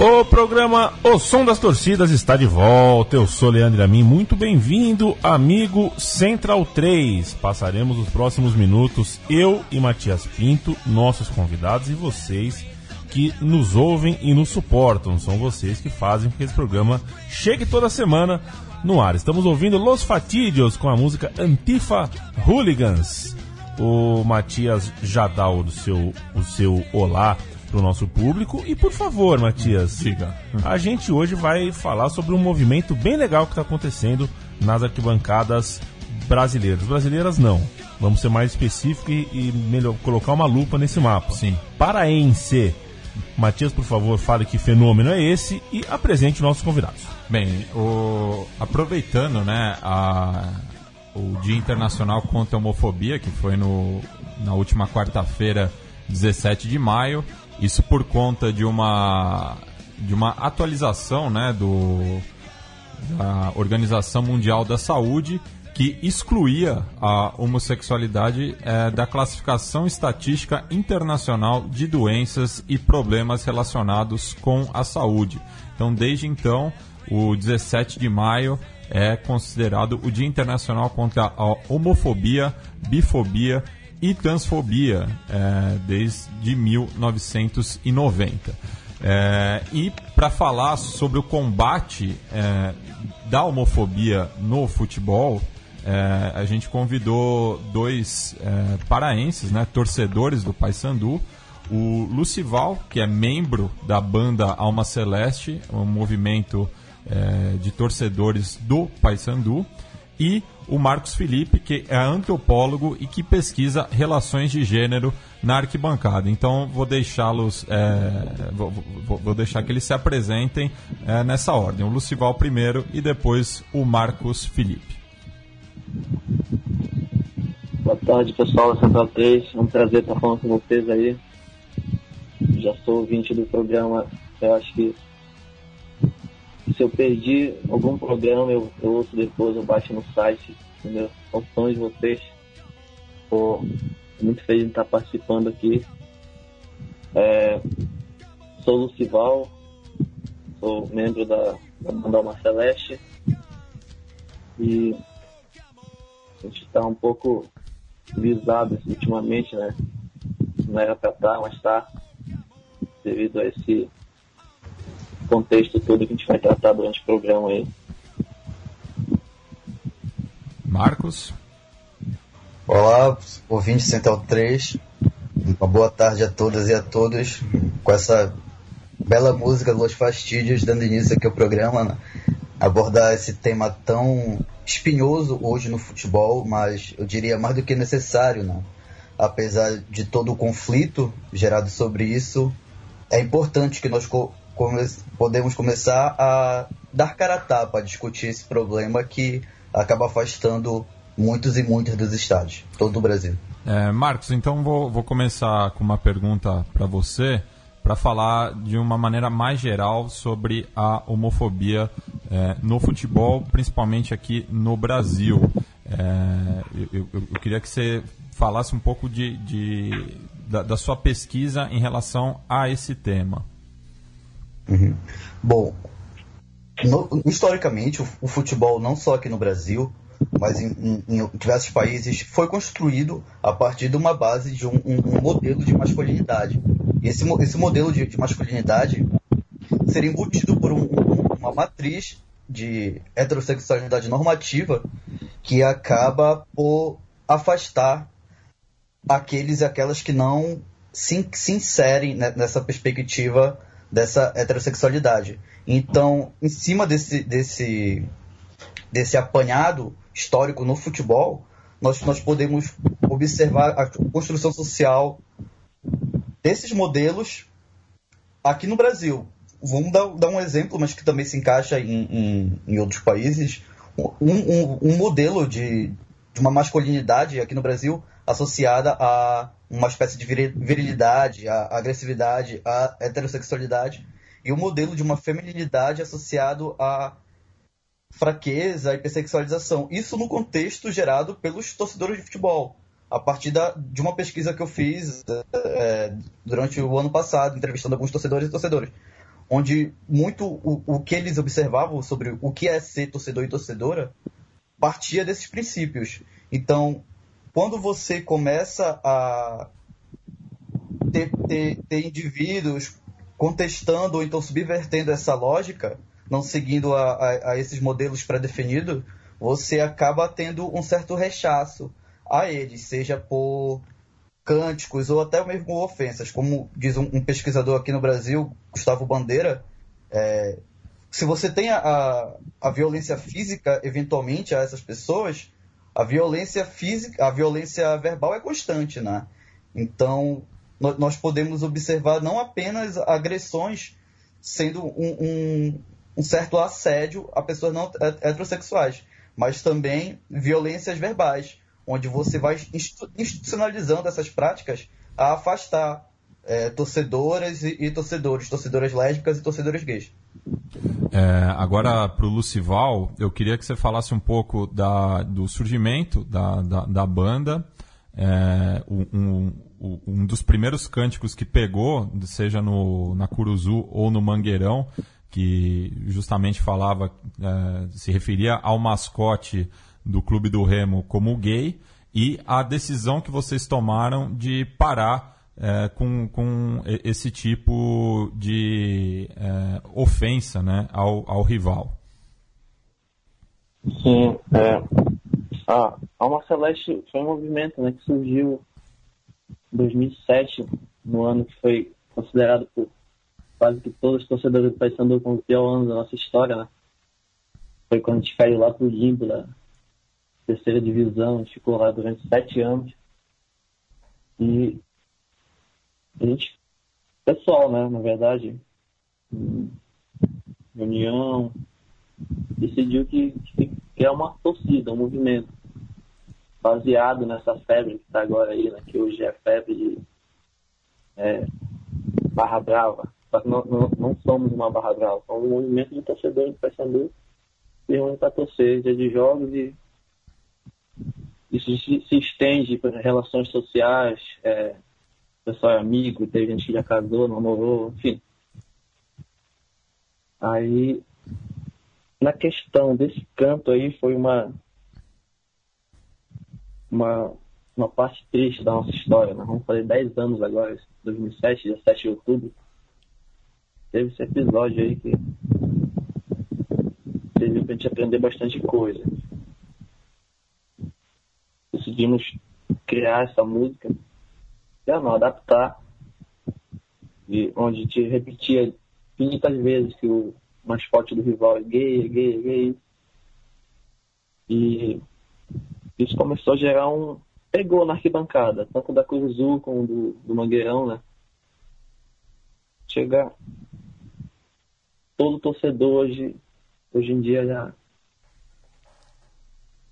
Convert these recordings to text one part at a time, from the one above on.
O programa O Som das Torcidas está de volta. Eu sou Leandro Amin. Muito bem-vindo, amigo Central 3. Passaremos os próximos minutos, eu e Matias Pinto, nossos convidados e vocês que nos ouvem e nos suportam. São vocês que fazem que esse programa chegue toda semana no ar. Estamos ouvindo Los Fatídios com a música Antifa Hooligans. O Matias já dá o seu, o seu olá para o nosso público. E por favor, Matias, siga. A gente hoje vai falar sobre um movimento bem legal que está acontecendo nas arquibancadas brasileiras. Brasileiras não. Vamos ser mais específicos e, e melhor colocar uma lupa nesse mapa. Sim. Paraense. Matias, por favor, fale que fenômeno é esse e apresente nossos convidados. Bem, o... aproveitando né, a... o Dia Internacional contra a Homofobia, que foi no... na última quarta-feira, 17 de maio, isso por conta de uma, de uma atualização né, do, da Organização Mundial da Saúde que excluía a homossexualidade é, da classificação estatística internacional de doenças e problemas relacionados com a saúde. Então, desde então, o 17 de maio é considerado o Dia Internacional contra a Homofobia, Bifobia e transfobia é, desde 1990. É, e para falar sobre o combate é, da homofobia no futebol, é, a gente convidou dois é, paraenses, né, torcedores do Paysandu, o Lucival, que é membro da banda Alma Celeste, um movimento é, de torcedores do Paysandu, e o Marcos Felipe, que é antropólogo e que pesquisa relações de gênero na arquibancada. Então vou deixá-los, é, vou, vou, deixar que eles se apresentem é, nessa ordem. O Lucival primeiro e depois o Marcos Felipe. Boa tarde pessoal da Central 3, é um prazer estar falando com vocês aí. Já sou ouvinte do programa, eu acho que se eu perdi algum programa, eu, eu ouço depois, eu baixo no site, entendeu? São de vocês. Pô, muito feliz de estar participando aqui. É, sou Lucival, sou membro da, da banda Alma Celeste. E a gente está um pouco visado ultimamente, né? Não era para estar, mas está. Devido a esse contexto todo que a gente vai tratar durante o programa aí. Marcos? Olá, ouvinte Central 3. Uma boa tarde a todas e a todos. Com essa bela música Los Fastídios, dando início aqui ao programa, né? abordar esse tema tão espinhoso hoje no futebol, mas eu diria mais do que necessário, né? apesar de todo o conflito gerado sobre isso, é importante que nós come podemos começar a dar cara a tapa a discutir esse problema que acaba afastando muitos e muitos dos estados, todo o Brasil. É, Marcos, então vou, vou começar com uma pergunta para você, para falar de uma maneira mais geral sobre a homofobia é, no futebol, principalmente aqui no Brasil. É, eu, eu, eu, queria que você falasse um pouco de, de da, da sua pesquisa em relação a esse tema. Uhum. Bom, no, historicamente, o, o, futebol, não só aqui no Brasil, mas em, em, em, diversos países, foi construído a partir de uma base de um, um, um modelo de masculinidade. E esse, esse modelo de, de masculinidade seria embutido por uma matriz de heterossexualidade normativa que acaba por afastar aqueles e aquelas que não se, se inserem nessa perspectiva dessa heterossexualidade. Então, em cima desse, desse, desse apanhado histórico no futebol, nós, nós podemos observar a construção social desses modelos aqui no Brasil. Vamos dar, dar um exemplo, mas que também se encaixa em, em, em outros países. Um, um, um modelo de, de uma masculinidade aqui no Brasil associada a uma espécie de virilidade, a agressividade, a heterossexualidade e o modelo de uma feminilidade associado a fraqueza e hipersexualização. Isso no contexto gerado pelos torcedores de futebol. A partir da, de uma pesquisa que eu fiz é, durante o ano passado, entrevistando alguns torcedores e torcedoras. onde muito o, o que eles observavam sobre o que é ser torcedor e torcedora partia desses princípios. Então, quando você começa a ter, ter, ter indivíduos contestando ou então subvertendo essa lógica, não seguindo a, a, a esses modelos pré-definidos, você acaba tendo um certo rechaço a eles, seja por cânticos ou até mesmo ofensas. Como diz um, um pesquisador aqui no Brasil, Gustavo Bandeira, é, se você tem a, a violência física eventualmente a essas pessoas, a violência física, a violência verbal é constante, né? Então, nós podemos observar não apenas agressões sendo um, um, um certo assédio a pessoas não heterossexuais, mas também violências verbais, onde você vai institucionalizando essas práticas a afastar é, torcedoras e, e, torcedores, torcedoras lésbicas e torcedores gays. É, agora, para o Lucival, eu queria que você falasse um pouco da, do surgimento da, da, da banda, é, um, um, um, dos primeiros cânticos que pegou, seja no, na Curuzu ou no Mangueirão, que justamente falava, é, se referia ao mascote do Clube do Remo como gay e a decisão que vocês tomaram de parar é, com, com esse tipo de é, ofensa né, ao, ao rival. Sim, é, a Alma Celeste foi um movimento né, que surgiu em 2007, no ano que foi considerado por quase que todos os torcedores do Paysandu como o pior ano da nossa história, né? Foi quando a gente caiu lá pro limbo da terceira divisão, a gente ficou lá durante sete anos. E a gente, pessoal, né, na verdade, reunião, decidiu que, que é uma torcida, um movimento baseado nessa febre que está agora aí, né, que hoje é febre de é, Barra Brava. Só que não, não, somos uma Barra Brava, somos um movimento de torcedores de Paysandu que reúne para torcer dia de jogos e isso se, se estende para relações sociais, é, pessoal é amigo, tem gente que já casou, namorou, enfim. Aí, na questão desse canto aí, foi uma, uma, uma parte triste da nossa história. Nós vamos fazer 10 anos agora, 2007, dia 7 de outubro. Teve esse episódio aí que serviu pra gente aprender bastante coisa. Decidimos criar essa música não, adaptar, e onde te repetia infinitas vezes que o mascote do rival é gay, é gay, é gay. E isso começou a gerar um. pegou na arquibancada, tanto da Cruz Azul como do, do Mangueirão, né? Chega. Todo torcedor hoje, hoje em dia já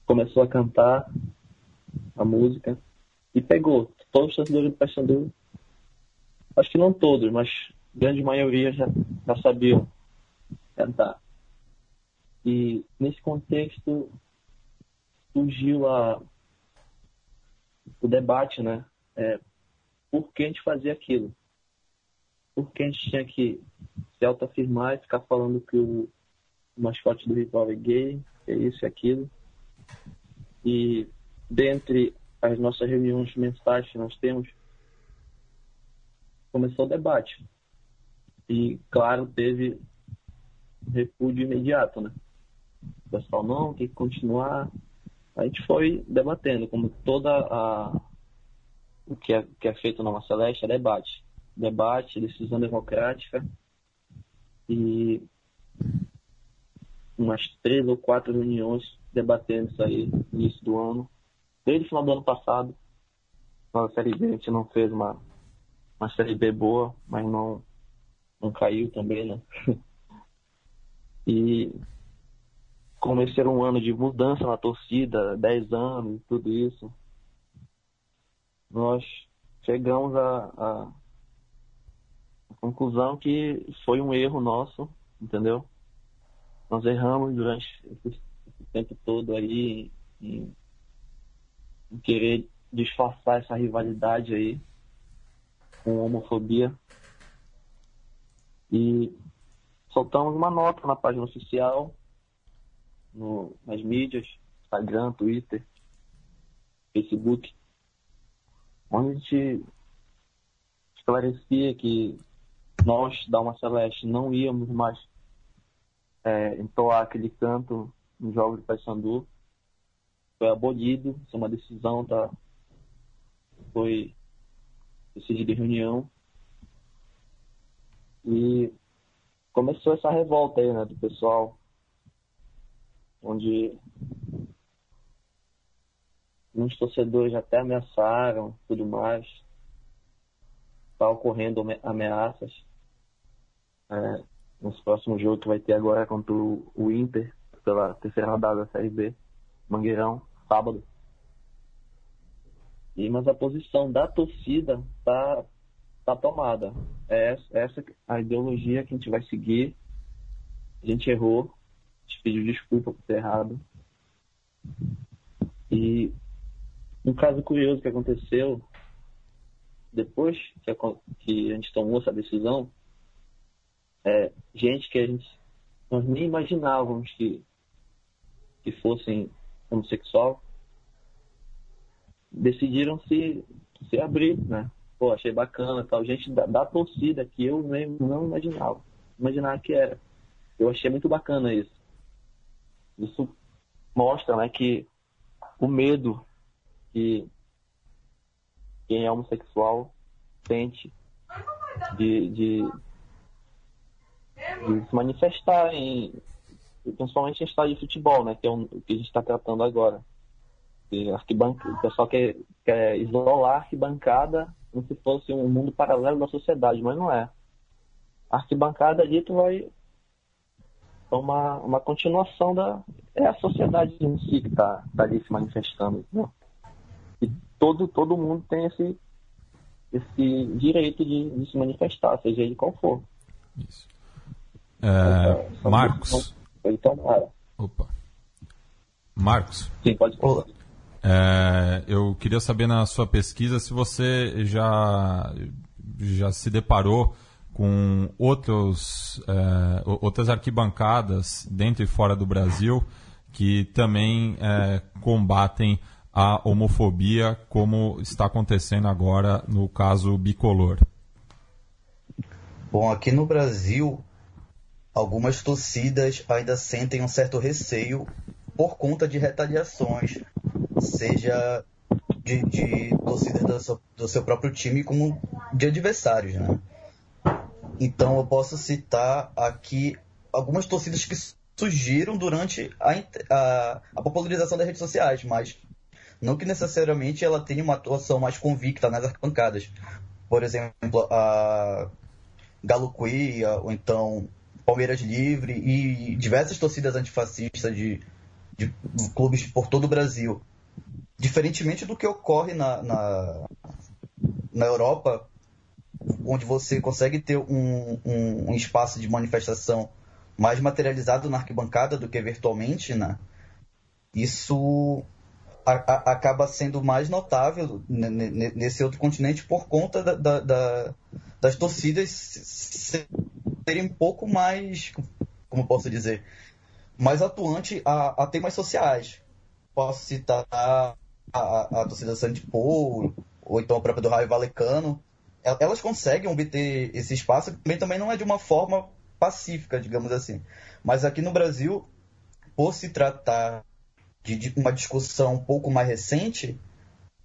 começou a cantar a música e pegou todos os torcedores do Paysandu, acho que não todos, mas grande maioria já, já sabiam cantar. E nesse contexto surgiu a, o debate, né? É, por que a gente fazia aquilo? Por que a gente tinha que se autoafirmar e ficar falando que o, o mascote do rival é gay, é isso e aquilo? E dentre as nossas reuniões mensais que nós temos, começou o debate. E, claro, teve repúdio imediato, né? O pessoal, não, tem que continuar. A gente foi debatendo, como toda a. O que é, que é feito na Nossa Celeste é debate. Debate, decisão democrática. E umas três ou quatro reuniões debatendo isso aí no início do ano desde o final do ano passado. Na Série B a gente não fez uma, uma Série B boa, mas não, não caiu também, né? e era um ano de mudança na torcida, 10 anos, tudo isso, nós chegamos à, conclusão que foi um erro nosso, entendeu? Nós erramos durante esse tempo todo aí em, querer disfarçar essa rivalidade aí com homofobia. E soltamos uma nota na página oficial, no, nas mídias, Instagram, Twitter, Facebook, onde a gente esclarecia que nós, da Alma Celeste, não íamos mais é, entoar aquele canto no jogo de Paysandu. Foi abolido, isso é uma decisão da. Foi decidida em reunião. E começou essa revolta aí, né, do pessoal, onde muitos torcedores até ameaçaram tudo mais. Está ocorrendo ameaças. É, nesse próximo jogo que vai ter agora contra o Inter, pela terceira rodada da Série B, Mangueirão, sábado. E, mas a posição da torcida tá, tá tomada. É essa, a ideologia que a gente vai seguir. A gente errou, a gente pediu desculpa por ter errado. E um caso curioso que aconteceu depois que a, que a gente tomou essa decisão, é, gente que a gente nós nem imaginávamos que, que fossem homossexual decidiram se, se abrir, né? Pô, achei bacana tal. Gente da, da torcida que eu nem, não imaginava. Imaginava que era. Eu achei muito bacana isso. Isso mostra, né, que o medo que quem é homossexual sente de, de, de se manifestar em principalmente em estádio de futebol, né, que é o que a gente está tratando agora. E arquibanca, o pessoal quer, quer isolar a arquibancada como se fosse um mundo paralelo da sociedade, mas não é. A arquibancada ali tu vai uma, uma continuação da é a sociedade em si que está tá ali se manifestando. Né? E todo, todo mundo tem esse, esse direito de, de se manifestar, seja ele qual for. Isso. É, então, Marcos. Então, cara. Opa. Marcos. Sim, pode falar. É, eu queria saber na sua pesquisa se você já, já se deparou com outros, é, outras arquibancadas dentro e fora do Brasil que também é, combatem a homofobia, como está acontecendo agora no caso bicolor? Bom, aqui no Brasil, algumas torcidas ainda sentem um certo receio por conta de retaliações, seja de, de torcidas do seu, do seu, próprio time como de adversários, né? Então eu posso citar aqui algumas torcidas que surgiram durante a, a, a popularização das redes sociais, mas não que necessariamente ela tenha uma atuação mais convicta nas arquibancadas. Por exemplo, a Galo Quia, ou então Palmeiras Livre e diversas torcidas antifascistas de, de clubes por todo o Brasil. Diferentemente do que ocorre na, na, na Europa, onde você consegue ter um, um, um, espaço de manifestação mais materializado na arquibancada do que virtualmente, né? isso a, a, acaba sendo mais notável nesse outro continente por conta da, da, da, das torcidas serem um pouco mais, como posso dizer, mais atuante a, a temas sociais. Posso citar a, a, a torcida Santipou, ou então a própria do Raio Valecano. Elas conseguem obter esse espaço, também, também não é de uma forma pacífica, digamos assim. Mas aqui no Brasil, por se tratar de, de uma discussão um pouco mais recente,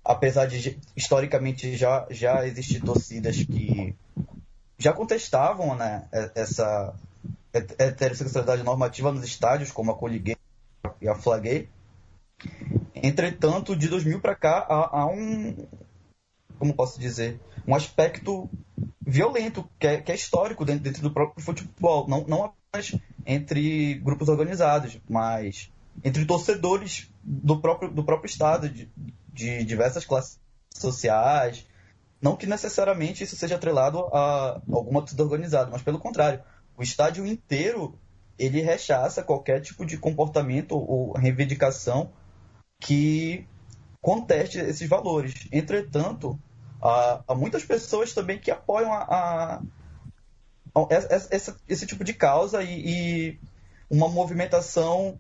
apesar de historicamente já, já existir torcidas que já contestavam né, essa heterossexualidade normativa nos estádios, como a Coliguei e a Flaguei. Entretanto, de 2000 para cá, há, há, um. Como posso dizer? Um aspecto violento, que é, que é histórico dentro, dentro, do próprio futebol. Não, não apenas entre grupos organizados, mas entre torcedores do próprio, do próprio Estado, de, de diversas classes sociais. Não que necessariamente isso seja atrelado a alguma torcida organizada, mas pelo contrário. O estádio inteiro ele rechaça qualquer tipo de comportamento ou reivindicação que conteste esses valores. Entretanto, há, há muitas pessoas também que apoiam a, a, esse, esse tipo de causa e, e uma movimentação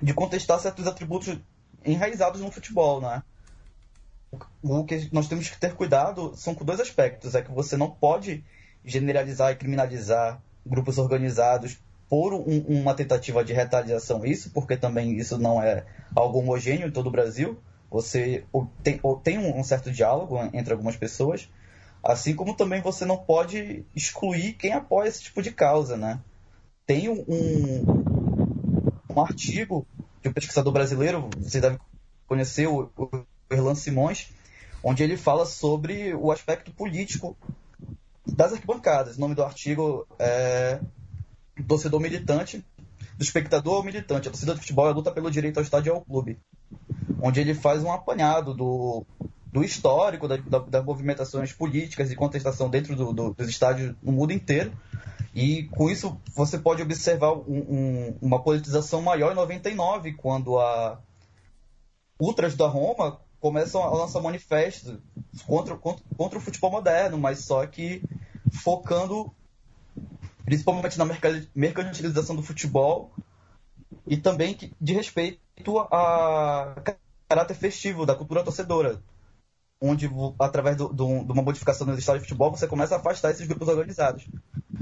de contestar certos atributos enraizados no futebol, né? O que nós temos que ter cuidado são com dois aspectos. É que você não pode generalizar e criminalizar grupos organizados por um, uma tentativa de retaliação isso, porque também isso não é algo homogêneo em todo o Brasil. Você tem, tem um certo diálogo entre algumas pessoas, assim como também você não pode excluir quem apoia esse tipo de causa, né? Tem um, um artigo de um pesquisador brasileiro, você deve conhecer, o, o Erlan Simões, onde ele fala sobre o aspecto político das arquibancadas. O nome do artigo é Torcedor Militante, do espectador militante. A torcida de futebol é a luta pelo direito ao estádio e ao clube. Onde ele faz um apanhado do, do histórico da, da, das movimentações políticas e contestação dentro do, do, dos estádios no mundo inteiro. E com isso você pode observar um, um, uma politização maior em 99, quando a ultras da Roma começam a lançar manifestos contra, contra, contra o futebol moderno, mas só que focando principalmente na mercantilização do futebol e também de respeito a caráter festivo da cultura torcedora, onde através do, do, de uma modificação nos estádios de futebol você começa a afastar esses grupos organizados.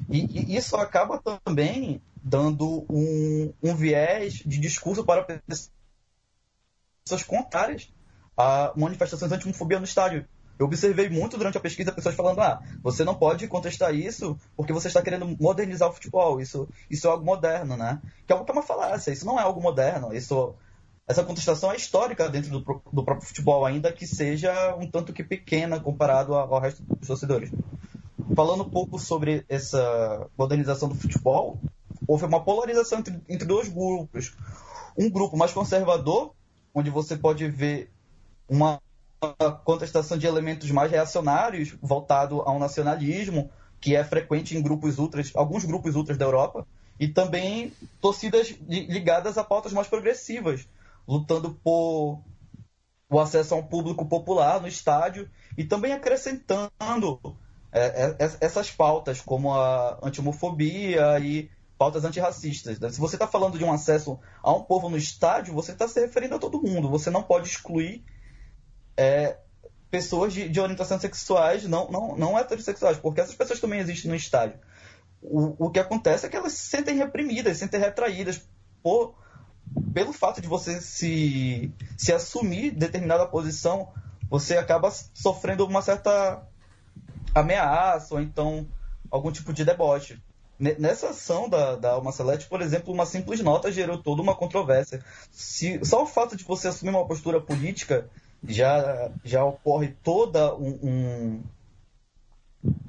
E, e isso acaba também dando um, um viés de discurso para pessoas contrárias a manifestações anti-homofobia no estádio. Eu observei muito durante a pesquisa pessoas falando: ah, você não pode contestar isso porque você está querendo modernizar o futebol. Isso, isso é algo moderno, né? Que é uma falácia. Isso não é algo moderno. Isso, essa contestação é histórica dentro do, do próprio futebol, ainda que seja um tanto que pequena comparado ao resto dos torcedores. Falando um pouco sobre essa modernização do futebol, houve uma polarização entre, entre dois grupos. Um grupo mais conservador, onde você pode ver uma contestação de elementos mais reacionários, voltado ao nacionalismo, que é frequente em grupos ultras, alguns grupos ultras da Europa, e também torcidas ligadas a pautas mais progressivas, lutando por o acesso a um público popular no estádio e também acrescentando é, é, essas pautas, como a anti-homofobia e pautas antirracistas. Se você está falando de um acesso a um povo no estádio, você está se referindo a todo mundo. Você não pode excluir é, pessoas de, de orientação sexuais não, não, não heterossexuais, porque essas pessoas também existem no estádio. O, o que acontece é que elas se sentem reprimidas, se sentem retraídas por, pelo fato de você se, se assumir determinada posição, você acaba sofrendo uma certa ameaça ou então algum tipo de deboche. Nessa ação da, da Alma Celeste, por exemplo, uma simples nota gerou toda uma controvérsia. Se, só o fato de você assumir uma postura política já, já ocorre toda um, um,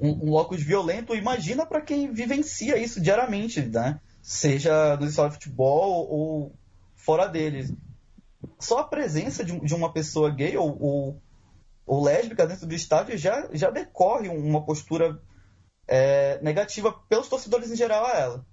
um, locus violento. Imagina para quem vivencia isso diariamente, né? Seja no estádio de futebol ou fora deles. Só a presença de, de uma pessoa gay ou, ou, ou, lésbica dentro do estádio já, já decorre uma postura é, negativa pelos torcedores em geral a ela.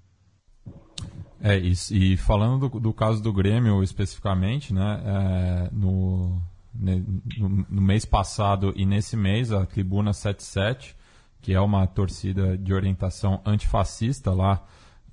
É, e, e falando do, do, caso do Grêmio especificamente, né, é, no, no, no mês passado e nesse mês, a Tribuna 77, que é uma torcida de orientação antifascista lá,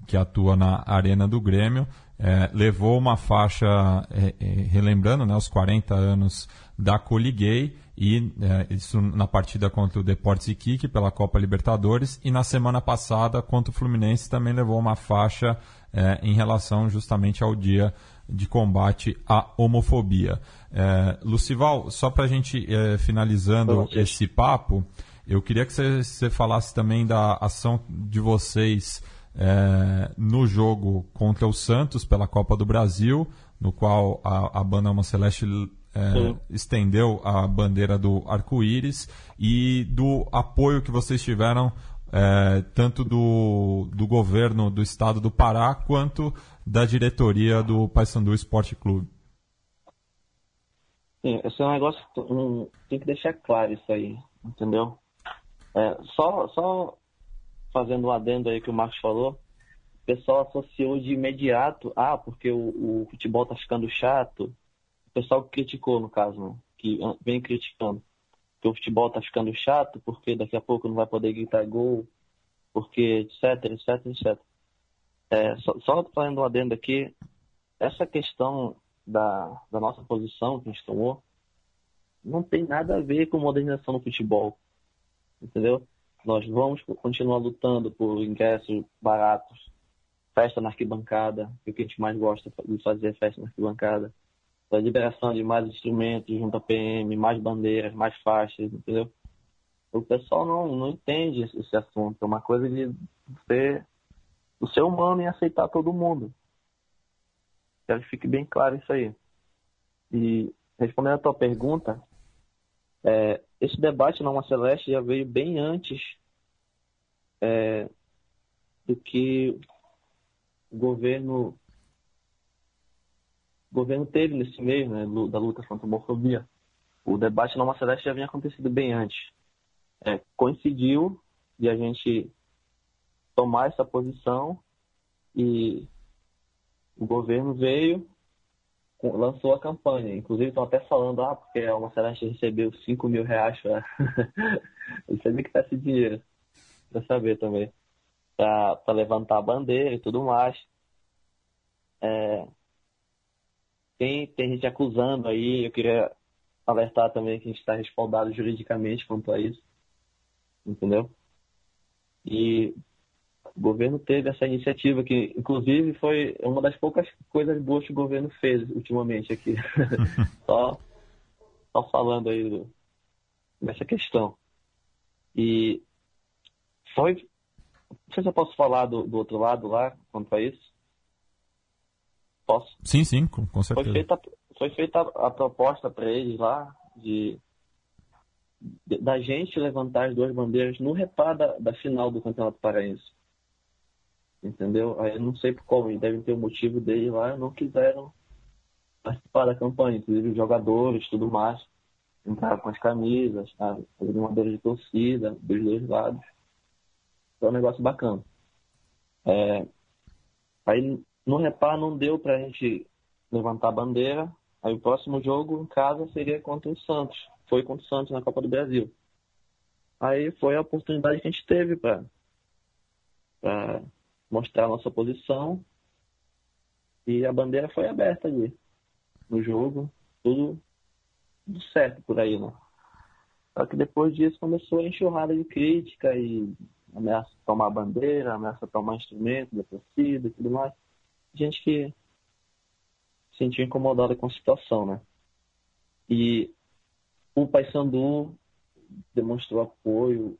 que atua na Arena do Grêmio, é, levou uma faixa é, é, relembrando né, os 40 anos da Coliguei e é, isso na partida contra o Deportes Iquique pela Copa Libertadores e na semana passada contra o Fluminense também levou uma faixa é, em relação justamente ao dia de combate à homofobia. É, Lucival, só para a gente é, finalizando esse papo, eu queria que você, falasse também da ação de vocês é, no jogo contra o Santos pela Copa do Brasil, no qual a, a banda Alma Celeste é, estendeu a bandeira do arco-íris e do apoio que vocês tiveram é, tanto do, do governo do estado do Pará quanto da diretoria do Paysandu Esporte Clube. Sim, esse é um negócio um, tem que deixar claro isso aí, entendeu? É, só, só fazendo um adendo aí que o Marcos falou, o pessoal associou de imediato, ah, porque o, o futebol tá ficando chato. O pessoal criticou, no caso, né? que vem criticando que o futebol tá ficando chato, porque daqui a pouco não vai poder gritar gol porque etc, etc, etc. É, só, só fazendo um adendo aqui, essa questão da, da nossa posição que a gente tomou não tem nada a ver com modernização no futebol, entendeu? Nós vamos continuar lutando por ingressos baratos, festa na arquibancada, que é o que a gente mais gosta de fazer festa na arquibancada, a liberação de mais instrumentos junto à PM, mais bandeiras, mais faixas, entendeu? O pessoal não, não entende esse, assunto, é uma coisa de ser, o ser humano e aceitar todo mundo. Quero que fique bem claro isso aí. E respondendo a tua pergunta, é, esse debate na Uma Celeste já veio bem antes é, do que o governo o governo teve nesse meio né, da luta contra a homofobia. O debate na Uma Celeste já vinha acontecido bem antes. É, coincidiu de a gente tomar essa posição e o governo veio lançou a campanha. Inclusive estão até falando, ah, porque a Alma recebeu 5 mil reais para. Eu sabia que tá esse dinheiro. Pra saber também. Pra levantar a bandeira e tudo mais. É... Tem, tem gente acusando aí, eu queria alertar também que a gente está respaldado juridicamente quanto a isso. Entendeu? E o governo teve essa iniciativa, que inclusive foi uma das poucas coisas boas que o governo fez ultimamente aqui. só, só falando aí do, dessa questão. E foi. Não sei se eu posso falar do, do outro lado lá, quanto a isso. Posso? Sim, sim, com, com certeza. Foi feita, foi feita a, a proposta para eles lá de da gente levantar as duas bandeiras no repar da, da final do Campeonato Paraense entendeu? Aí eu não sei por qual, devem ter o um motivo deles lá, não quiseram participar da campanha, inclusive os jogadores, tudo mais, entraram com as camisas, sabe? Uma de torcida dos dois lados. Foi um negócio bacana. É, aí no repar não deu pra gente levantar a bandeira. Aí o próximo jogo em casa seria contra o Santos. Foi contra o Santos na Copa do Brasil. Aí foi a oportunidade que a gente teve para mostrar nossa posição. E a bandeira foi aberta ali no jogo, tudo, tudo certo por aí, né? Só que depois disso começou a enxurrada de crítica e ameaça tomar a bandeira, ameaça tomar instrumento da torcida e tudo mais. Gente que se sentiu incomodada com a situação, né? E o Paysandu demonstrou apoio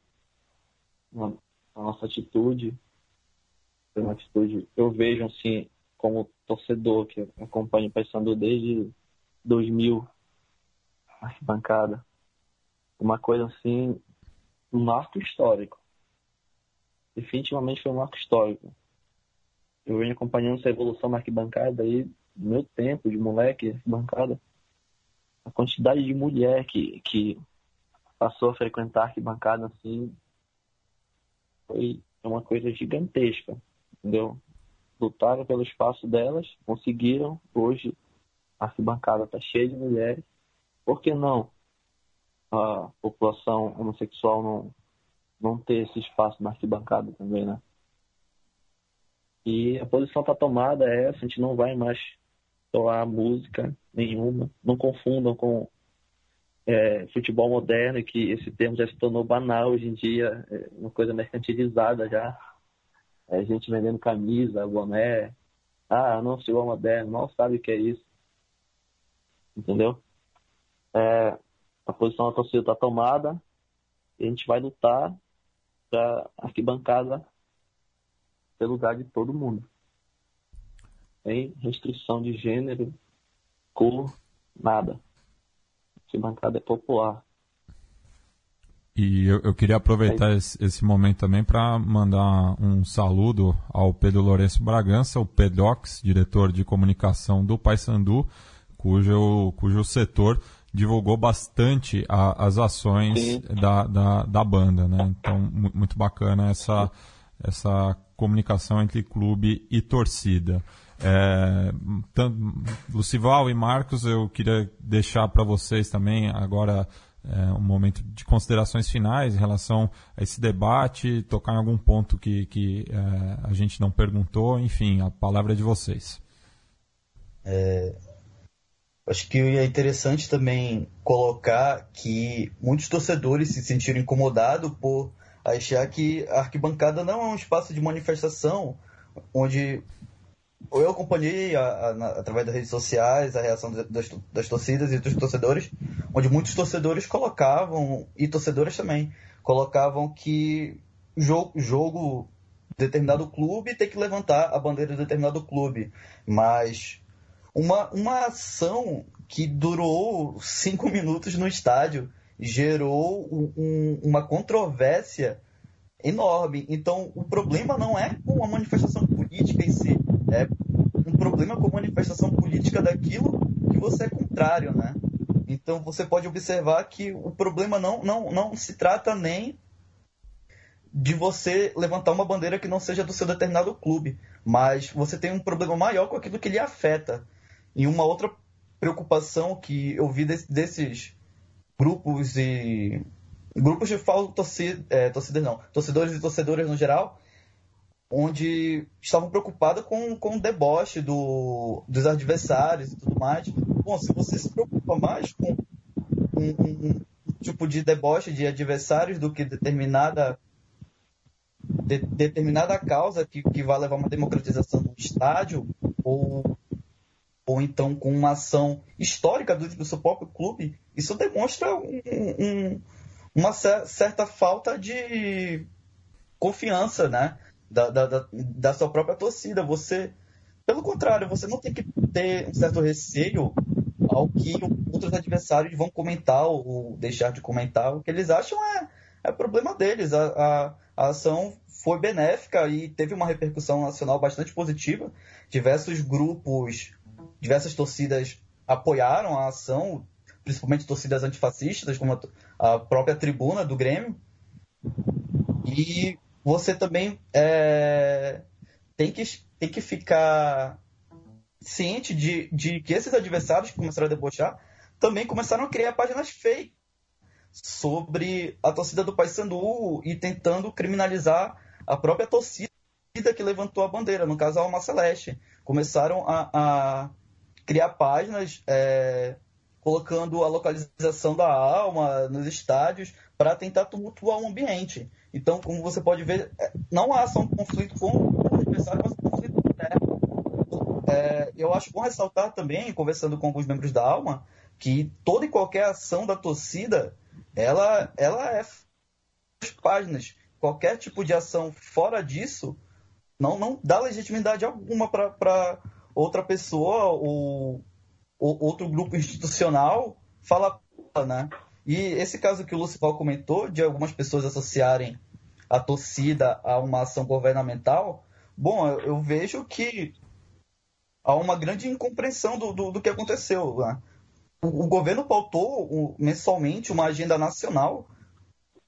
à nossa atitude foi uma atitude, eu vejo assim, como torcedor que acompanho o Paysandu desde 2000, arquibancada, uma coisa assim, um marco histórico. Definitivamente foi um marco histórico. Eu venho acompanhando essa evolução na arquibancada aí, meu tempo de moleque, arquibancada. A quantidade de mulher que, que passou a frequentar arquibancada assim foi uma coisa gigantesca entendeu? Lutaram pelo espaço delas, conseguiram. Hoje a arquibancada está cheia de mulheres. Por que não a população homossexual não, não ter esse espaço na arquibancada também, né? E a posição está tomada é essa, a gente não vai mais tocar música nenhuma. Não confundam com é, futebol moderno, que esse termo já se tornou banal hoje em dia, é uma coisa mercantilizada já é, gente vendendo camisa, boné. Ah, não chegou moderno, mal sabe o que é isso. Entendeu? É, a posição da torcida está tomada e a gente vai lutar para arquibancada ser lugar de todo mundo. Sem restrição de gênero, cor, nada. Arquibancada é popular. E eu, eu queria aproveitar esse, esse, momento também para mandar um saludo ao Pedro Lourenço Bragança, o Pedox, diretor de comunicação do Paysandu, cujo, cujo setor divulgou bastante a, as ações da, da, da, banda. Né? Então, muito bacana essa, essa comunicação entre clube e torcida. É, tanto, Lucival e Marcos, eu queria deixar para vocês também agora é, um momento de considerações finais em relação a esse debate, tocar em algum ponto que, que é, a gente não perguntou, enfim, a palavra é de vocês. É, acho que é interessante também colocar que muitos torcedores se sentiram incomodados por achar que a arquibancada não é um espaço de manifestação onde eu acompanhei a, a, através das redes sociais a reação das, das, torcidas e dos torcedores, onde muitos torcedores colocavam, e torcedoras também, colocavam que jogo, jogo determinado clube tem que levantar a bandeira de determinado clube. Mas uma, uma ação que durou cinco minutos no estádio gerou um, uma controvérsia enorme. Então, o problema não é com a manifestação política em si, é um problema com a manifestação política daquilo que você é contrário, né? Então, você pode observar que o problema não, não, não se trata nem de você levantar uma bandeira que não seja do seu determinado clube, mas você tem um problema maior com aquilo que lhe afeta. E uma outra preocupação que eu vi desses grupos e grupos de torcida, é, torcida não, torcedores e torcedoras no geral, onde estavam preocupados com, com o deboche do, dos adversários e tudo mais. Bom, se você se preocupa mais com um, um, um tipo de deboche de adversários do que determinada de, determinada causa que, que vai levar uma democratização do estádio ou ou então com uma ação histórica do, do seu próprio clube, isso demonstra um, um, uma certa falta de confiança, né? Da, da, da, sua própria torcida. Você, pelo contrário, você não tem que ter um certo receio ao que outros adversários vão comentar ou deixar de comentar. O que eles acham é, é problema deles. A, a, a ação foi benéfica e teve uma repercussão nacional bastante positiva. Diversos grupos, diversas torcidas apoiaram a ação, principalmente torcidas antifascistas, como a, própria tribuna do Grêmio. E você também é, tem, que, tem que ficar ciente de, de que esses adversários que começaram a debochar também começaram a criar páginas fake sobre a torcida do Paysandu e tentando criminalizar a própria torcida que levantou a bandeira, no caso a Alma Celeste. Começaram a, a criar páginas é, colocando a localização da alma nos estádios para tentar tumultuar o ambiente. Então, como você pode ver, é, não há só um conflito com o adversário, mas um conflito interno. É, eu acho bom ressaltar também, conversando com alguns membros da Alma, que toda e qualquer ação da torcida, ela, ela é páginas. Qualquer tipo de ação fora disso não, não dá legitimidade alguma para outra pessoa ou outro grupo institucional fala, né? E esse caso que o Lucival comentou, de algumas pessoas associarem a torcida a uma ação governamental, bom, eu, eu vejo que há uma grande incompreensão do, do, do que aconteceu. Né? O, o, governo pautou o, mensalmente uma agenda nacional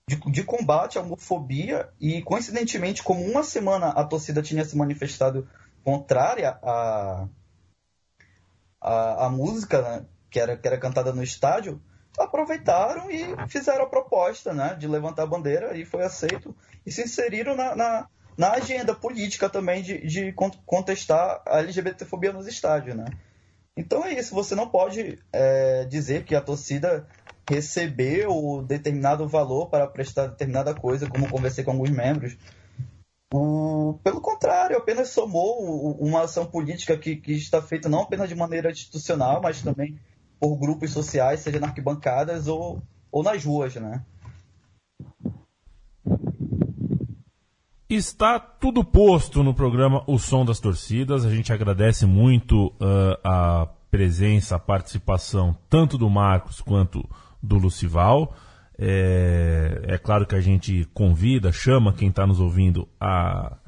de, de, combate à homofobia e, coincidentemente, como uma semana a torcida tinha se manifestado contrária a, a música né, que, era, que era cantada no estádio, aproveitaram e fizeram a proposta né, de levantar a bandeira e foi aceito e se inseriram na, na, na agenda política também de, de contestar a LGBTfobia nos estádios. Né? Então é isso, você não pode é, dizer que a torcida recebeu determinado valor para prestar determinada coisa, como conversei com alguns membros, o, pelo contrário, apenas somou uma ação política que, que está feita não apenas de maneira institucional, mas também por grupos sociais, seja nas arquibancadas ou, ou nas ruas, né? Está tudo posto no programa O Som das Torcidas. A gente agradece muito uh, a presença, a participação tanto do Marcos quanto do Lucival. É, é claro que a gente convida, chama quem está nos ouvindo a,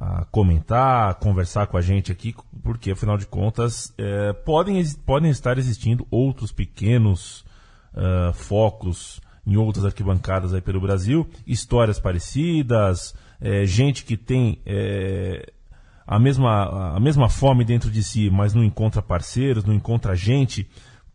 a, comentar, a conversar com a gente aqui, porque afinal de contas é, podem, podem estar existindo outros pequenos uh, focos em outras arquibancadas aí pelo Brasil, histórias parecidas, é, gente que tem é, a, mesma, a mesma fome dentro de si, mas não encontra parceiros, não encontra gente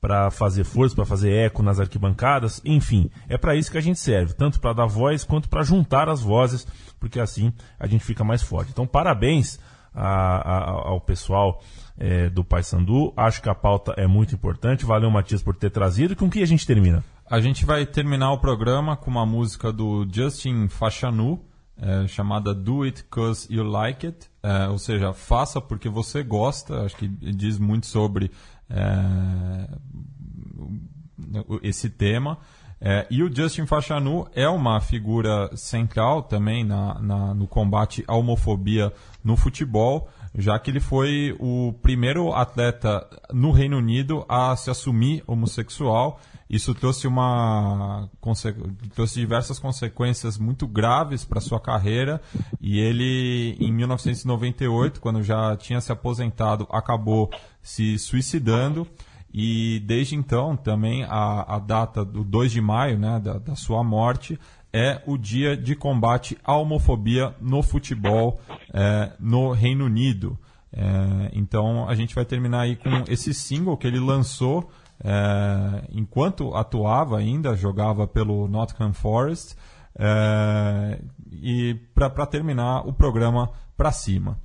para fazer força, para fazer eco nas arquibancadas, enfim, é para isso que a gente serve, tanto para dar voz quanto para juntar as vozes, porque assim a gente fica mais forte. Então, parabéns a, a, ao pessoal é, do Paysandu. Acho que a pauta é muito importante. Valeu, Matias, por ter trazido. Com que a gente termina? A gente vai terminar o programa com uma música do Justin Fashanu, é, chamada Do It Cause You Like It, é, ou seja, faça porque você gosta. Acho que diz muito sobre é, esse tema. É, e o Justin Fashanu é uma figura central também na, na, no combate à homofobia no futebol, já que ele foi o primeiro atleta no Reino Unido a se assumir homossexual. Isso trouxe uma trouxe diversas consequências muito graves para sua carreira e ele em 1998, quando já tinha se aposentado, acabou se suicidando. E desde então, também a, a data do 2 de maio, né, da, da sua morte, é o dia de combate à homofobia no futebol é, no Reino Unido. É, então a gente vai terminar aí com esse single que ele lançou é, enquanto atuava ainda, jogava pelo Nottingham Forest. É, e para terminar o programa para cima.